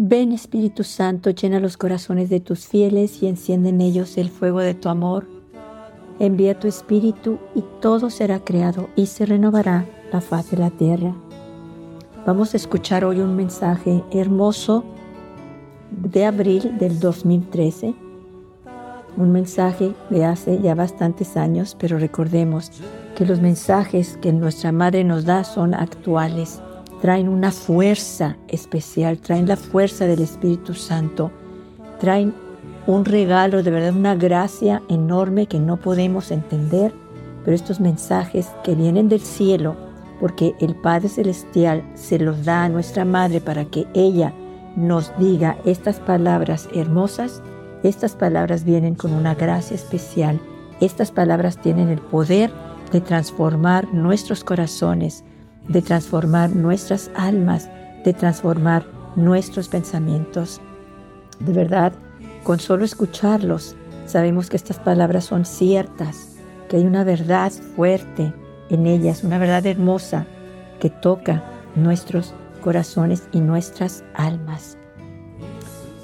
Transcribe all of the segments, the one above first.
Ven Espíritu Santo, llena los corazones de tus fieles y enciende en ellos el fuego de tu amor. Envía tu Espíritu y todo será creado y se renovará la faz de la tierra. Vamos a escuchar hoy un mensaje hermoso de abril del 2013. Un mensaje de hace ya bastantes años, pero recordemos que los mensajes que nuestra Madre nos da son actuales traen una fuerza especial, traen la fuerza del Espíritu Santo, traen un regalo, de verdad, una gracia enorme que no podemos entender, pero estos mensajes que vienen del cielo, porque el Padre Celestial se los da a nuestra Madre para que ella nos diga estas palabras hermosas, estas palabras vienen con una gracia especial, estas palabras tienen el poder de transformar nuestros corazones, de transformar nuestras almas, de transformar nuestros pensamientos. De verdad, con solo escucharlos, sabemos que estas palabras son ciertas, que hay una verdad fuerte en ellas, una verdad hermosa que toca nuestros corazones y nuestras almas.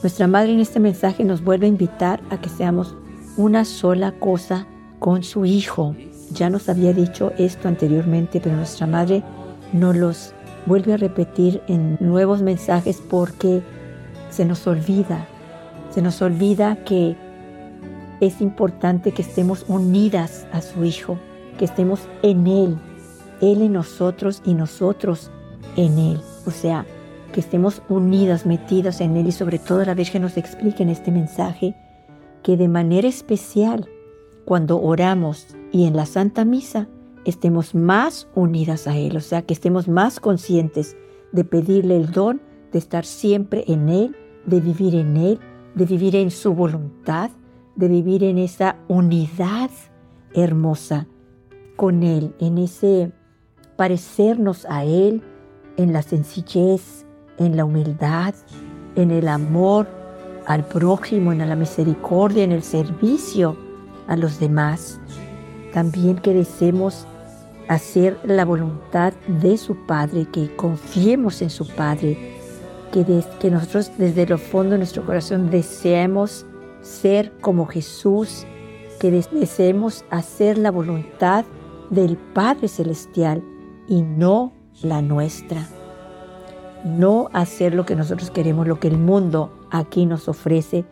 Nuestra Madre en este mensaje nos vuelve a invitar a que seamos una sola cosa con su Hijo. Ya nos había dicho esto anteriormente, pero nuestra Madre nos los vuelve a repetir en nuevos mensajes porque se nos olvida, se nos olvida que es importante que estemos unidas a su Hijo, que estemos en Él, Él en nosotros y nosotros en Él. O sea, que estemos unidas, metidas en Él y sobre todo la Virgen nos explica en este mensaje que de manera especial, cuando oramos y en la Santa Misa, estemos más unidas a Él, o sea, que estemos más conscientes de pedirle el don de estar siempre en Él, de vivir en Él, de vivir en su voluntad, de vivir en esa unidad hermosa con Él, en ese parecernos a Él, en la sencillez, en la humildad, en el amor al prójimo, en la misericordia, en el servicio a los demás. También que deseemos hacer la voluntad de su Padre, que confiemos en su Padre, que, nosotros desde lo fondo de nuestro corazón deseemos ser como Jesús, que deseemos hacer la voluntad del Padre Celestial y no la nuestra. No hacer lo que nosotros queremos, lo que el mundo aquí nos ofrece,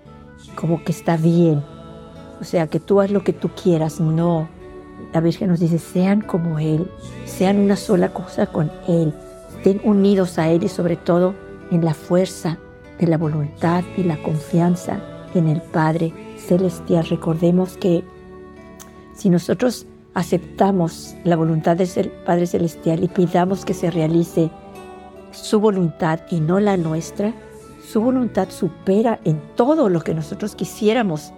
como que está bien. O sea, que tú haz lo que tú quieras, no la Virgen nos dice, sean como Él, sean una sola cosa con Él, estén unidos a Él y sobre todo en la fuerza de la voluntad y la confianza en el Padre Celestial. Recordemos que si nosotros aceptamos la voluntad del Padre Celestial y pidamos que se realice su voluntad y no la nuestra, su voluntad supera en todo lo que nosotros quisiéramos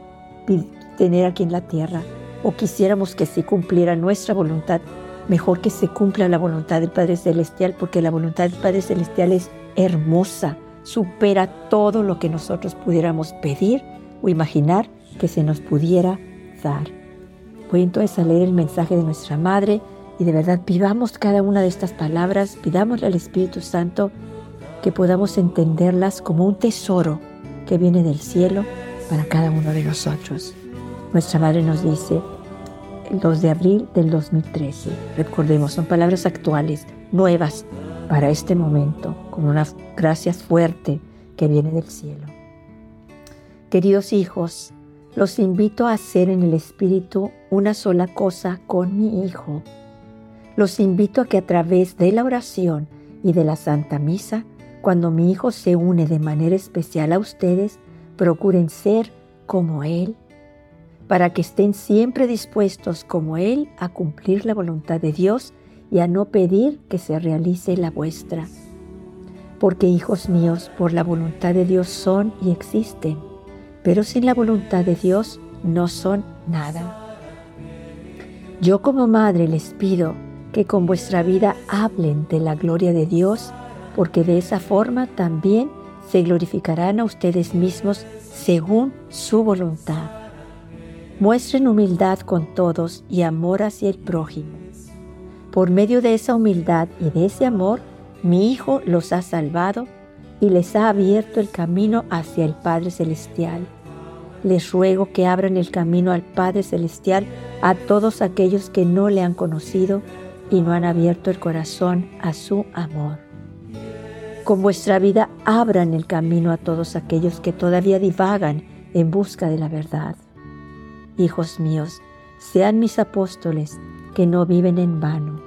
tener aquí en la tierra o quisiéramos que se cumpliera nuestra voluntad, mejor que se cumpla la voluntad del Padre Celestial, porque la voluntad del Padre Celestial es hermosa, supera todo lo que nosotros pudiéramos pedir o imaginar que se nos pudiera dar. Voy entonces a leer el mensaje de nuestra Madre y de verdad vivamos cada una de estas palabras, pidámosle al Espíritu Santo que podamos entenderlas como un tesoro que viene del cielo para cada uno de nosotros. Nuestra Madre nos dice, el 2 de abril del 2013. Recordemos, son palabras actuales, nuevas para este momento, con una gracia fuerte que viene del cielo. Queridos hijos, los invito a hacer en el Espíritu una sola cosa con mi Hijo. Los invito a que a través de la oración y de la Santa Misa, cuando mi Hijo se une de manera especial a ustedes, procuren ser como Él para que estén siempre dispuestos como Él a cumplir la voluntad de Dios y a no pedir que se realice la vuestra. Porque hijos míos, por la voluntad de Dios son y existen, pero sin la voluntad de Dios no son nada. Yo como madre les pido que con vuestra vida hablen de la gloria de Dios, porque de esa forma también se glorificarán a ustedes mismos según su voluntad Muestren humildad con todos y amor hacia el prójimo. Por medio de esa humildad y de ese amor, Mi Hijo los ha salvado y les ha abierto el camino hacia el Padre Celestial. Les ruego que abran el camino al Padre Celestial a todos aquellos que no le han conocido y no han abierto el corazón a su amor. Con vuestra vida abran el camino a todos aquellos que todavía divagan en busca de la verdad. Hijos míos, sean mis apóstoles que no viven en vano.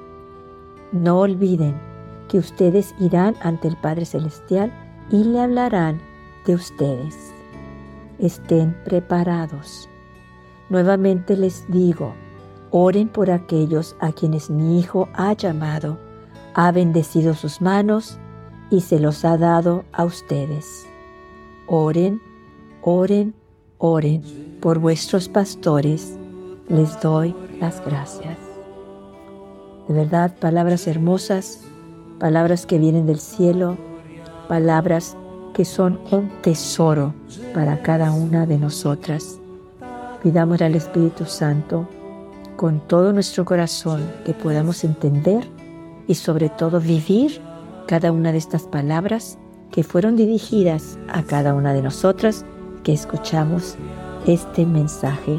No olviden que ustedes irán ante el Padre Celestial y le hablarán de ustedes. Estén preparados. Nuevamente les digo, oren por aquellos a quienes mi Hijo ha llamado, ha bendecido sus manos y se los ha dado a ustedes. Oren, oren, oren por vuestros pastores. Les doy las gracias. De verdad, palabras hermosas, palabras que vienen del cielo, palabras que son un tesoro para cada una de nosotras. Pidamos al Espíritu Santo con todo nuestro corazón que podamos entender y sobre todo vivir cada una de estas palabras que fueron dirigidas a cada una de nosotras que escuchamos este mensaje